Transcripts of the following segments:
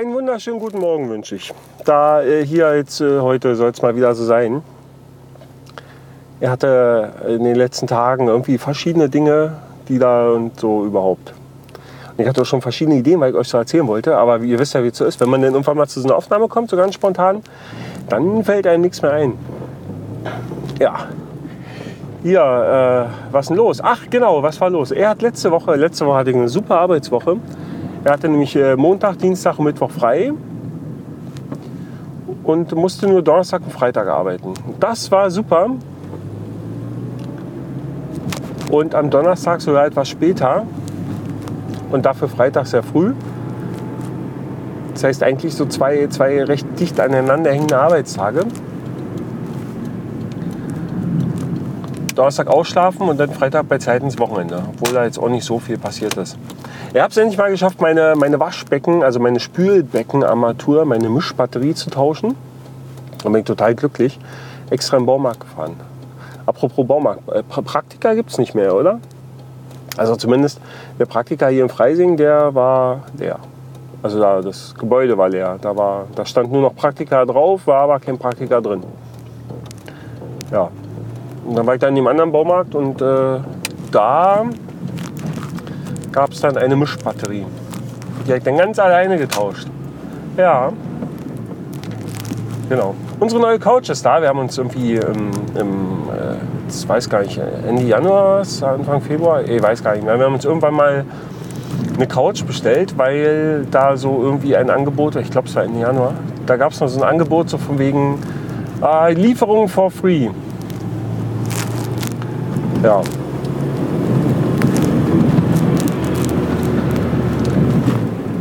einen wunderschönen guten Morgen wünsche ich. Da äh, hier jetzt äh, heute soll es mal wieder so sein. Er hatte in den letzten Tagen irgendwie verschiedene Dinge, die da und so überhaupt. Und ich hatte auch schon verschiedene Ideen, weil ich euch so erzählen wollte. Aber wie ihr wisst ja, wie es so ist, wenn man dann irgendwann mal zu so einer Aufnahme kommt, so ganz spontan, dann fällt einem nichts mehr ein. Ja. Hier, äh, was denn los? Ach, genau, was war los? Er hat letzte Woche, letzte Woche hatte ich eine super Arbeitswoche. Er hatte nämlich äh, Montag, Dienstag und Mittwoch frei und musste nur Donnerstag und Freitag arbeiten. Das war super. Und am Donnerstag sogar etwas später und dafür Freitag sehr früh. Das heißt eigentlich so zwei, zwei recht dicht aneinander hängende Arbeitstage. Donnerstag ausschlafen und dann Freitag bei Zeit ins Wochenende, obwohl da jetzt auch nicht so viel passiert ist. Ich habe es endlich mal geschafft, meine, meine Waschbecken, also meine Spülbeckenarmatur, meine Mischbatterie zu tauschen. Da bin ich total glücklich. Extra im Baumarkt gefahren. Apropos Baumarkt, äh, Praktika gibt es nicht mehr, oder? Also zumindest der Praktiker hier in Freising, der war leer. Also da, das Gebäude war leer. Da, war, da stand nur noch Praktika drauf, war aber kein Praktika drin. Ja. Und dann war ich dann in dem anderen Baumarkt und äh, da gab es dann eine Mischbatterie. Die habe ich dann ganz alleine getauscht. Ja. Genau. Unsere neue Couch ist da. Wir haben uns irgendwie im, im äh, ich weiß gar nicht, Ende Januar, Anfang Februar, ich weiß gar nicht mehr. Wir haben uns irgendwann mal eine Couch bestellt, weil da so irgendwie ein Angebot, ich glaube es war Ende Januar, da gab es noch so ein Angebot so von wegen äh, Lieferung for free. Ja,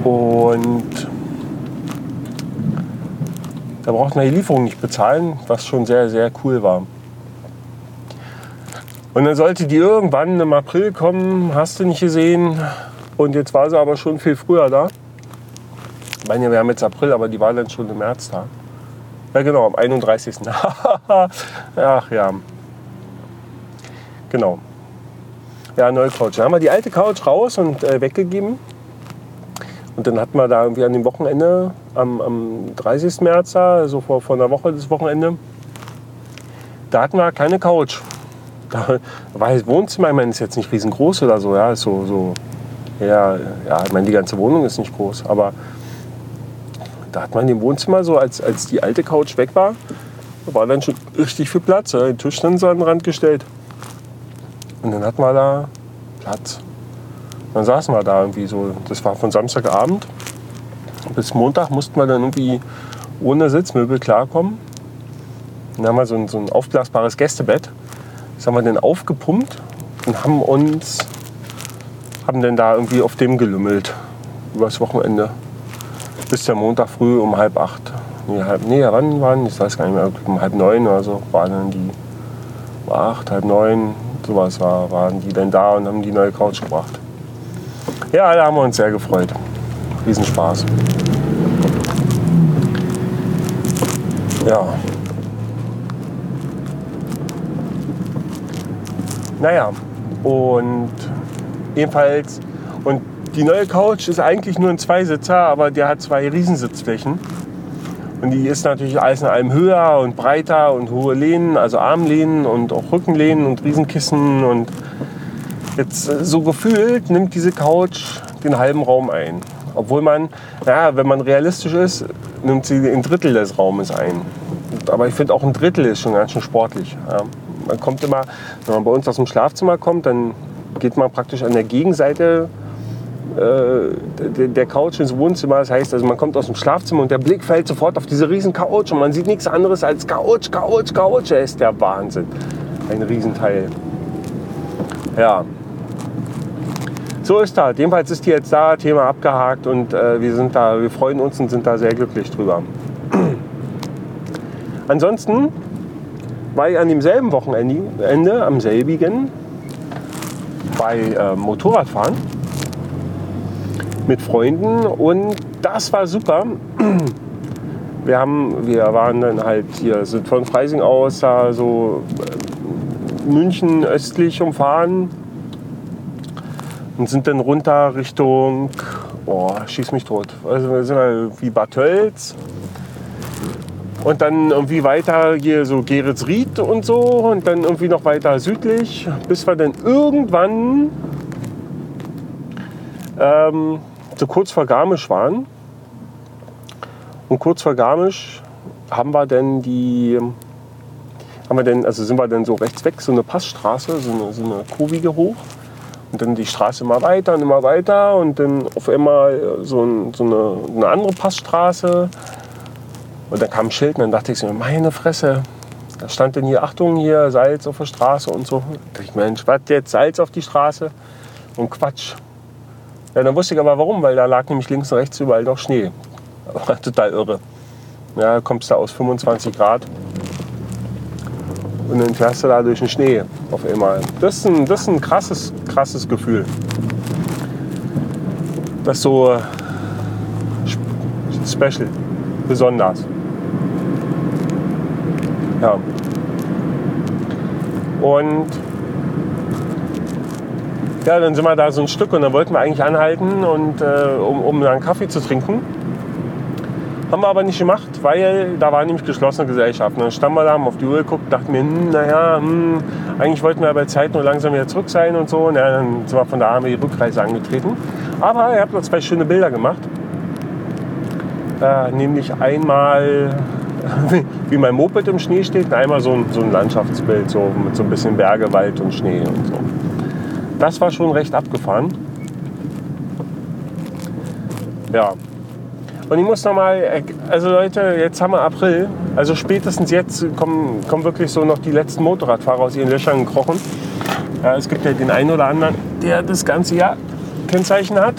Und da braucht man die Lieferung nicht bezahlen, was schon sehr, sehr cool war. Und dann sollte die irgendwann im April kommen, hast du nicht gesehen. Und jetzt war sie aber schon viel früher da. Ich meine, wir haben jetzt April, aber die war dann schon im März da. Ja, genau, am 31. Ach ja. Genau. Ja, neue Couch. Dann haben wir die alte Couch raus und äh, weggegeben. Und dann hatten wir da irgendwie an dem Wochenende, am, am 30. März, also vor, vor einer Woche das Wochenende, da hatten wir keine Couch. Da war das Wohnzimmer, ich meine, ist jetzt nicht riesengroß oder so, ja, ist so, so ja, ja, ich meine, die ganze Wohnung ist nicht groß, aber da hat man dem Wohnzimmer so, als, als die alte Couch weg war, war dann schon richtig viel Platz. Ja, den Tisch dann so an den Rand gestellt. Und dann hatten wir da Platz. Dann saßen wir da irgendwie so, das war von Samstagabend bis Montag mussten wir dann irgendwie ohne Sitzmöbel klarkommen. Dann haben wir so ein, so ein aufblasbares Gästebett. Das haben wir dann aufgepumpt und haben uns, haben dann da irgendwie auf dem gelümmelt übers Wochenende. Bis der Montag früh um halb acht. Nee, halb, nee, wann waren, ich weiß gar nicht mehr, um halb neun oder so waren dann die, um acht, halb neun, sowas war, waren die dann da und haben die neue Couch gebracht. Ja, da haben wir uns sehr gefreut. Riesenspaß. Ja. Naja, und jedenfalls, und die neue Couch ist eigentlich nur ein Zweisitzer, aber der hat zwei Riesensitzflächen. Und die ist natürlich alles in allem höher und breiter und hohe Lehnen, also Armlehnen und auch Rückenlehnen und Riesenkissen und Jetzt äh, so gefühlt nimmt diese Couch den halben Raum ein. Obwohl man, naja, wenn man realistisch ist, nimmt sie ein Drittel des Raumes ein. Aber ich finde auch ein Drittel ist schon ganz schön sportlich. Ja. Man kommt immer, wenn man bei uns aus dem Schlafzimmer kommt, dann geht man praktisch an der Gegenseite äh, der Couch ins Wohnzimmer. Das heißt, also man kommt aus dem Schlafzimmer und der Blick fällt sofort auf diese riesen Couch und man sieht nichts anderes als Couch, Couch, Couch. Das ist der Wahnsinn. Ein Riesenteil. Ja, so ist das. Jedenfalls ist die jetzt da, Thema abgehakt und äh, wir sind da, wir freuen uns und sind da sehr glücklich drüber. Ansonsten war ich an demselben Wochenende, am selbigen, bei äh, Motorradfahren mit Freunden und das war super. Wir, haben, wir waren dann halt hier, sind von Freising aus da so äh, München östlich umfahren und sind dann runter Richtung oh, schieß mich tot. Also wir sind halt wie Bad Tölz. Und dann irgendwie weiter hier so Geretsried und so und dann irgendwie noch weiter südlich, bis wir dann irgendwann ähm, so kurz vor Garmisch waren. Und kurz vor Garmisch haben wir dann die, haben wir denn, also sind wir dann so rechts weg, so eine Passstraße, so eine, so eine Kurvige hoch. Und dann die Straße immer weiter und immer weiter und dann auf einmal so, ein, so eine, eine, andere Passstraße. Und dann kam ein Schild und dann dachte ich so, meine Fresse, da stand denn hier, Achtung, hier Salz auf der Straße und so. Da dachte ich, Mensch, was jetzt, Salz auf die Straße? Und Quatsch. Ja, dann wusste ich aber warum, weil da lag nämlich links und rechts überall noch Schnee. War total irre. Ja, kommst du aus 25 Grad und dann fährst du da durch den Schnee auf einmal. Das ist ein, das ist ein krasses, krasses Gefühl. Das ist so special, besonders. Ja. Und ja, dann sind wir da so ein Stück und dann wollten wir eigentlich anhalten, und, äh, um, um einen Kaffee zu trinken. Haben wir aber nicht gemacht, weil da war nämlich geschlossene Gesellschaft. Und dann standen wir da, haben auf die Uhr geguckt, dachten mir, hm, naja, hm, eigentlich wollten wir bei Zeit nur langsam wieder zurück sein und so. Und ja, dann sind wir von da haben wir die Rückreise angetreten. Aber ihr habt noch zwei schöne Bilder gemacht. Äh, nämlich einmal, wie mein Moped im Schnee steht, und einmal so ein, so ein Landschaftsbild, so mit so ein bisschen Berge, Wald und Schnee und so. Das war schon recht abgefahren. Ja, und ich muss noch mal, also Leute, jetzt haben wir April, also spätestens jetzt kommen, kommen wirklich so noch die letzten Motorradfahrer aus ihren Löchern gekrochen. Ja, es gibt ja den einen oder anderen, der das ganze Jahr Kennzeichen hat.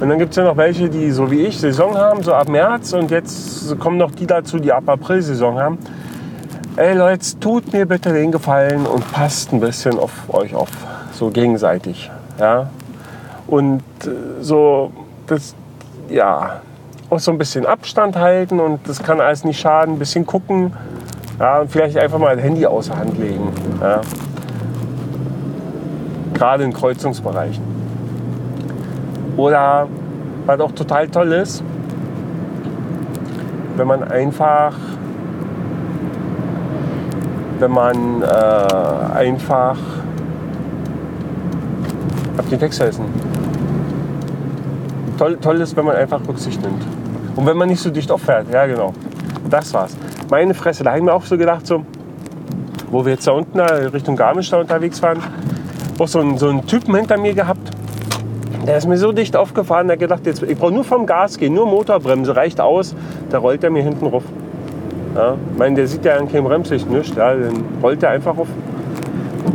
Und dann gibt es ja noch welche, die so wie ich Saison haben, so ab März. Und jetzt kommen noch die dazu, die ab April Saison haben. Ey Leute, tut mir bitte den Gefallen und passt ein bisschen auf euch auf, so gegenseitig. Ja? Und äh, so, das, ja, auch so ein bisschen Abstand halten und das kann alles nicht schaden. Ein bisschen gucken. Ja, und vielleicht einfach mal das Handy außer Hand legen. Ja. Gerade in Kreuzungsbereichen. Oder was auch total toll ist, wenn man einfach, wenn man äh, einfach, hab den Text vergessen toll, toll ist, wenn man einfach Rücksicht nimmt. Und wenn man nicht so dicht auffährt. Ja, genau. Das war's. Meine Fresse, da habe ich mir auch so gedacht, so, wo wir jetzt da unten Richtung Garmisch da unterwegs waren, auch so einen, so einen Typen hinter mir gehabt. Der ist mir so dicht aufgefahren, der hat gedacht, jetzt, ich brauche nur vom Gas gehen, nur Motorbremse, reicht aus. Da rollt er mir hinten rauf. Ja, ich meine, der sieht ja an keinem Bremslicht nichts, ja, dann rollt er einfach auf.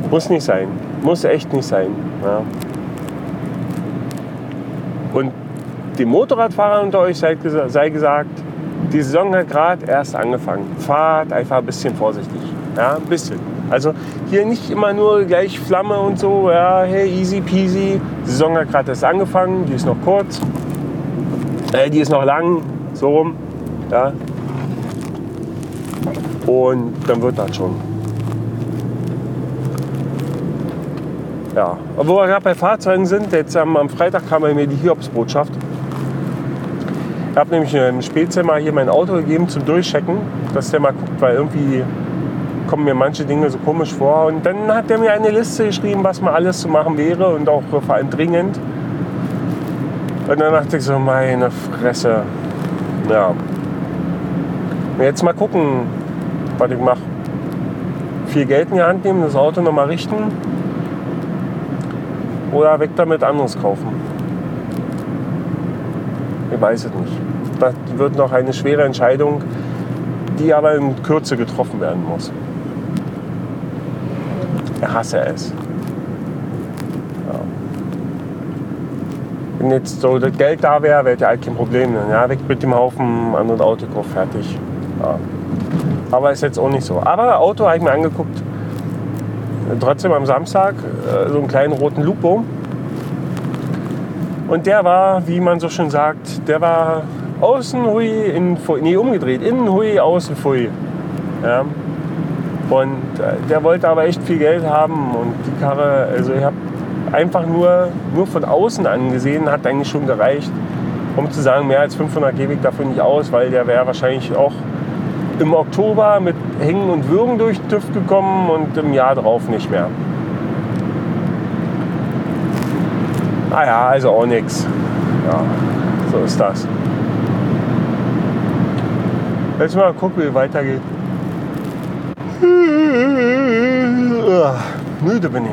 Muss nicht sein. Muss echt nicht sein. Ja. Und dem Motorradfahrer unter euch sei, sei gesagt, die Saison hat gerade erst angefangen. Fahrt einfach ein bisschen vorsichtig. Ja, ein bisschen. Also hier nicht immer nur gleich Flamme und so, ja, hey, easy peasy. Die Saison hat gerade erst angefangen, die ist noch kurz. Äh, die ist noch lang, so rum. Ja. Und dann wird das schon. Ja, wo wir gerade bei Fahrzeugen sind, jetzt am Freitag kam mir die Hiobsbotschaft. Ich habe nämlich im Spätzimmer hier mein Auto gegeben zum Durchchecken, dass der mal guckt, weil irgendwie kommen mir manche Dinge so komisch vor. Und dann hat er mir eine Liste geschrieben, was mal alles zu machen wäre und auch vor allem dringend. Und dann dachte ich so, meine Fresse. Ja. Jetzt mal gucken, was ich mache. Viel Geld in die Hand nehmen, das Auto nochmal richten. Oder weg damit anderes kaufen. Ich weiß es nicht. Das wird noch eine schwere Entscheidung, die aber in Kürze getroffen werden muss. Ich hasse es. Ja. Wenn jetzt so das Geld da wäre, wäre ja kein Problem. Ja, weg mit dem Haufen, anderen Autokauf, fertig. Ja. Aber ist jetzt auch nicht so. Aber Auto habe ich mir angeguckt. Trotzdem am Samstag äh, so einen kleinen roten Lupo und der war, wie man so schön sagt, der war außen hui, innen nee, umgedreht, innen hui, außen hui. Ja. Und äh, der wollte aber echt viel Geld haben und die Karre, also ich habe einfach nur, nur von außen angesehen hat eigentlich schon gereicht, um zu sagen, mehr als 500 gebe ich dafür nicht aus, weil der wäre wahrscheinlich auch im Oktober mit Hängen und Würgen durch den TÜV gekommen und im Jahr drauf nicht mehr. Ah also auch nichts. Ja, so ist das. Jetzt mal gucken, wie es weitergeht. Müde bin ich.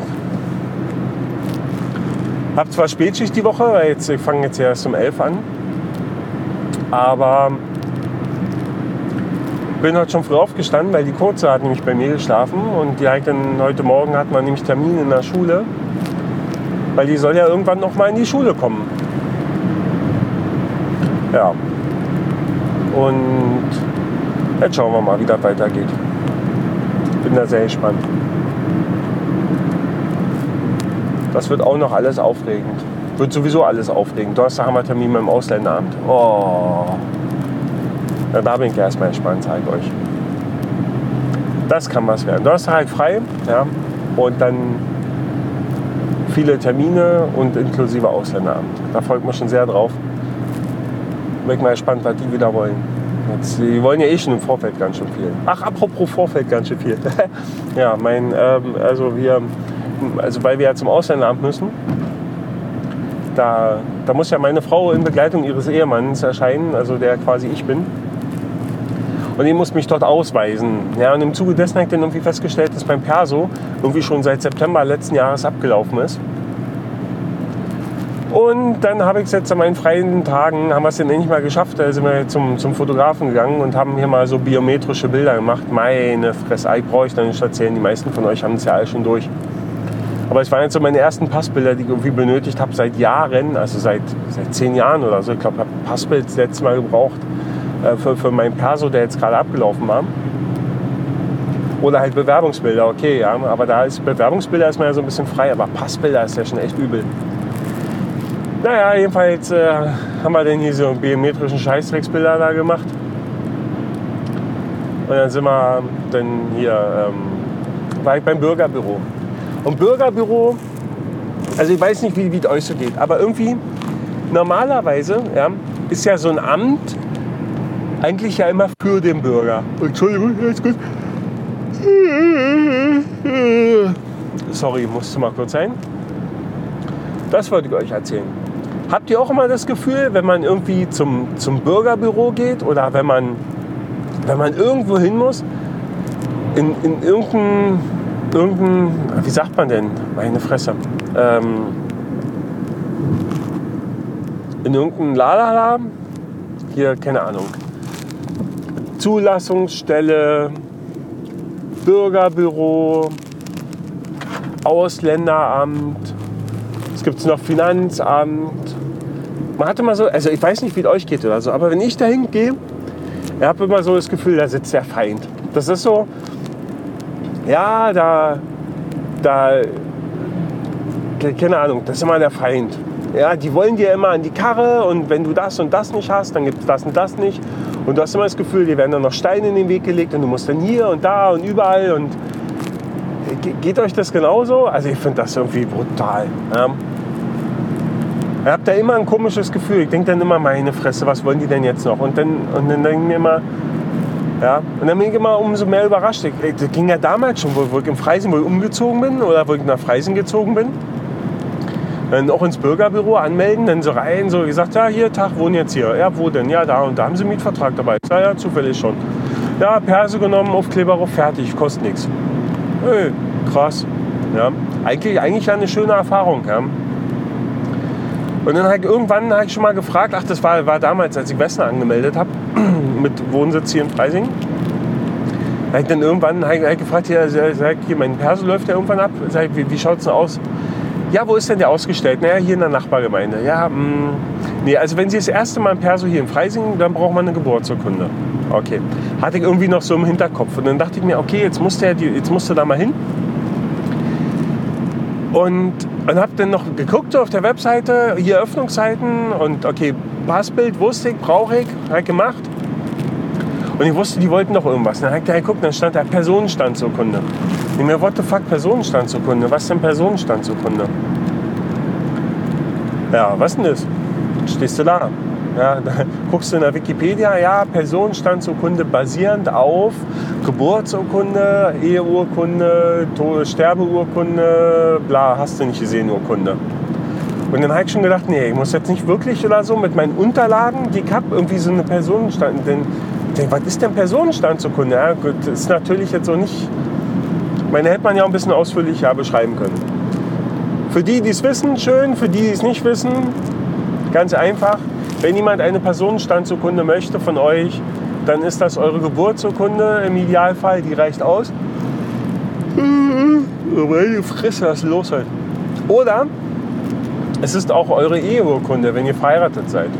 Hab zwar Spätschicht die Woche, weil jetzt, ich fange jetzt erst um 11 an. Aber bin heute schon früh aufgestanden, weil die Kurze hat nämlich bei mir geschlafen und die hat dann heute Morgen hat man nämlich Termin in der Schule, weil die soll ja irgendwann noch mal in die Schule kommen. Ja. Und jetzt schauen wir mal, wie das weitergeht. Bin da sehr gespannt. Das wird auch noch alles aufregend. Wird sowieso alles aufregend. Donnerstag haben wir Termin beim Ausländeramt. Oh. Ja, da bin ich erstmal entspannt, zeige euch. Das kann was werden. Donnerstag halt frei. Ja, und dann viele Termine und inklusive Ausländeramt. Da folgt man schon sehr drauf. Bin ich mal gespannt, was die wieder wollen. Jetzt, die wollen ja eh schon im Vorfeld ganz schön viel. Ach, apropos Vorfeld ganz schön viel. ja, mein, ähm, also wir, also weil wir ja zum Ausländeramt müssen, da, da muss ja meine Frau in Begleitung ihres Ehemanns erscheinen, also der quasi ich bin. Und ich muss mich dort ausweisen. Ja, und im Zuge dessen habe ich dann irgendwie festgestellt, dass mein Perso irgendwie schon seit September letzten Jahres abgelaufen ist. Und dann habe ich es jetzt an meinen freien Tagen, haben wir es dann endlich mal geschafft. Da sind wir zum, zum Fotografen gegangen und haben hier mal so biometrische Bilder gemacht. Meine Fresse, ich brauche ich dann nicht erzählen. Die meisten von euch haben es ja alle schon durch. Aber es waren jetzt so meine ersten Passbilder, die ich irgendwie benötigt habe seit Jahren, also seit, seit zehn Jahren oder so. Ich glaube, ich habe Passbild das letzte Mal gebraucht äh, für, für meinen Perso, der jetzt gerade abgelaufen war. Oder halt Bewerbungsbilder, okay, ja. Aber da ist Bewerbungsbilder ist man ja so ein bisschen frei, aber Passbilder ist ja schon echt übel. Naja, jedenfalls äh, haben wir dann hier so biometrischen Scheißdrecksbilder da gemacht. Und dann sind wir dann hier, ähm, war ich beim Bürgerbüro. Und Bürgerbüro, also ich weiß nicht, wie, wie es euch so geht, aber irgendwie normalerweise ja, ist ja so ein Amt eigentlich ja immer für den Bürger. Entschuldigung, jetzt gut. Sorry, musste mal kurz sein. Das wollte ich euch erzählen. Habt ihr auch immer das Gefühl, wenn man irgendwie zum, zum Bürgerbüro geht oder wenn man, wenn man irgendwo hin muss, in, in irgendein, irgendein, wie sagt man denn, meine Fresse, ähm, in irgendeinem Lalala, hier, keine Ahnung, Zulassungsstelle, Bürgerbüro, Ausländeramt, es gibt noch Finanzamt. Man hatte immer so, also ich weiß nicht, wie es euch geht oder so, aber wenn ich dahin gehe, ich habe immer so das Gefühl, da sitzt der Feind. Das ist so, ja, da, da, keine Ahnung, das ist immer der Feind. Ja, die wollen dir immer an die Karre und wenn du das und das nicht hast, dann gibt es das und das nicht. Und du hast immer das Gefühl, dir werden dann noch Steine in den Weg gelegt und du musst dann hier und da und überall und geht euch das genauso? Also ich finde das irgendwie brutal. Ja. Ich habe da immer ein komisches Gefühl. Ich denke dann immer, meine Fresse, was wollen die denn jetzt noch? Und dann, und dann denke ich mir immer, ja, und dann bin ich immer umso mehr überrascht. Ich, das ging ja damals schon, wo, wo ich im Freisen wohl umgezogen bin oder wo ich nach Freisen gezogen bin. Dann auch ins Bürgerbüro anmelden, dann so rein, so gesagt, ja, hier, Tag, wohnen jetzt hier. Ja, wo denn? Ja, da und da haben sie einen Mietvertrag dabei. Ja, ja, zufällig schon. Ja, Perse genommen, auf, fertig, kostet nichts. Hey, krass. Ja, eigentlich, eigentlich eine schöne Erfahrung. Ja. Und dann halt irgendwann habe ich schon mal gefragt, ach, das war, war damals, als ich Wessner angemeldet habe, mit Wohnsitz hier in Freising. Da habe ich dann irgendwann hab ich gefragt, hier, hier, mein Perso läuft ja irgendwann ab. Sag, wie, wie schaut es denn aus? Ja, wo ist denn der ausgestellt? Naja, hier in der Nachbargemeinde. Ja, mh, mm, nee, also wenn Sie das erste Mal ein Perso hier in Freising, dann braucht man eine Geburtsurkunde. Okay. Hatte ich irgendwie noch so im Hinterkopf. Und dann dachte ich mir, okay, jetzt musst du, ja jetzt musst du da mal hin. Und, und habe dann noch geguckt auf der Webseite, hier Öffnungszeiten und okay, Passbild wusste ich, brauche ich, habe gemacht. Und ich wusste, die wollten noch irgendwas. Dann habe ich geguckt, dann stand da Personenstandsurkunde. Ich mir, what the fuck, Personenstandsurkunde? Was denn Personenstandsurkunde? Ja, was denn das? Stehst du da? Ja, da guckst du in der Wikipedia, ja, Personenstandsurkunde basierend auf Geburtsurkunde, Eheurkunde, Sterbeurkunde, bla, hast du nicht gesehen, Urkunde. Und dann habe ich schon gedacht, nee, ich muss jetzt nicht wirklich oder so mit meinen Unterlagen, die ich habe, irgendwie so eine Personenstand. Denn, denn was ist denn Personenstandsurkunde? Ja, gut, ist natürlich jetzt so nicht. Meine hätte man ja ein bisschen ausführlicher beschreiben können. Für die, die es wissen, schön. Für die, die es nicht wissen, ganz einfach. Wenn jemand eine Personenstandsurkunde möchte von euch, dann ist das eure Geburtsurkunde im Idealfall, die reicht aus. Meine Fresse, was ist los heute? Oder es ist auch eure Eheurkunde, wenn ihr verheiratet seid.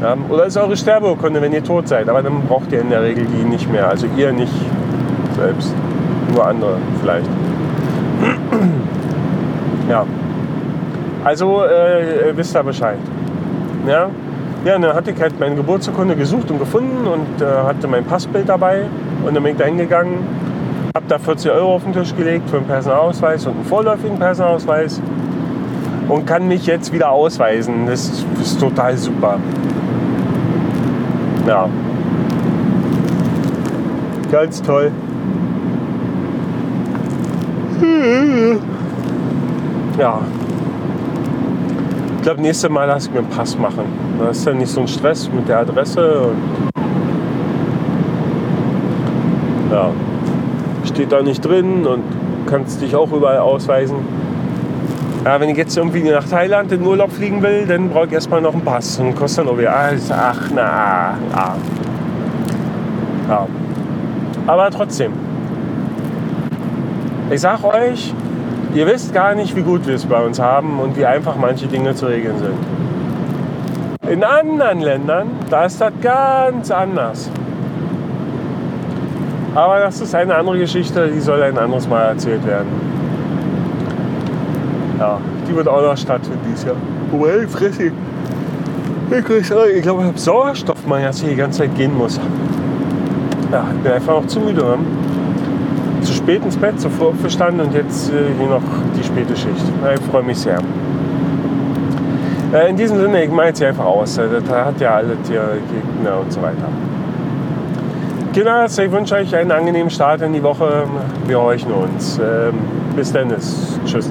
Ja, oder es ist eure Sterbeurkunde, wenn ihr tot seid. Aber dann braucht ihr in der Regel die nicht mehr. Also ihr nicht selbst, nur andere vielleicht. Ja. Also äh, wisst ihr Bescheid. Ja? Ja, dann hatte ich halt meine Geburtsurkunde gesucht und gefunden und äh, hatte mein Passbild dabei. Und dann bin ich da hingegangen, habe da 40 Euro auf den Tisch gelegt für einen Personalausweis und einen vorläufigen Personalausweis und kann mich jetzt wieder ausweisen. Das ist, das ist total super. Ja. Ganz toll. Ja, ich glaube, nächstes Mal lasse ich mir einen Pass machen. Da ist dann nicht so ein Stress mit der Adresse. Ja, steht da nicht drin und kannst dich auch überall ausweisen. Ja, wenn ich jetzt irgendwie nach Thailand in Urlaub fliegen will, dann brauche ich erstmal noch einen Pass. Und kostet dann wieder, ach, na, na. Ja. Aber trotzdem. Ich sag euch, Ihr wisst gar nicht, wie gut wir es bei uns haben und wie einfach manche Dinge zu regeln sind. In anderen Ländern, da ist das ganz anders. Aber das ist eine andere Geschichte, die soll ein anderes Mal erzählt werden. Ja, die wird auch noch stattfinden dieses Jahr. Wobei, frissig. Ich glaube, ich habe Sauerstoffmangel, dass ich die ganze Zeit gehen muss. Ja, ich bin einfach noch zu müde. Ne? Spät ins Bett, zu früh aufgestanden und jetzt äh, hier noch die späte Schicht. Ich freue mich sehr. Äh, in diesem Sinne, ich mache jetzt hier einfach aus. Äh, das hat ja alle Gegner und so weiter. Kinder, ich wünsche euch einen angenehmen Start in die Woche. Wir horchen uns. Ähm, bis dann. Tschüss.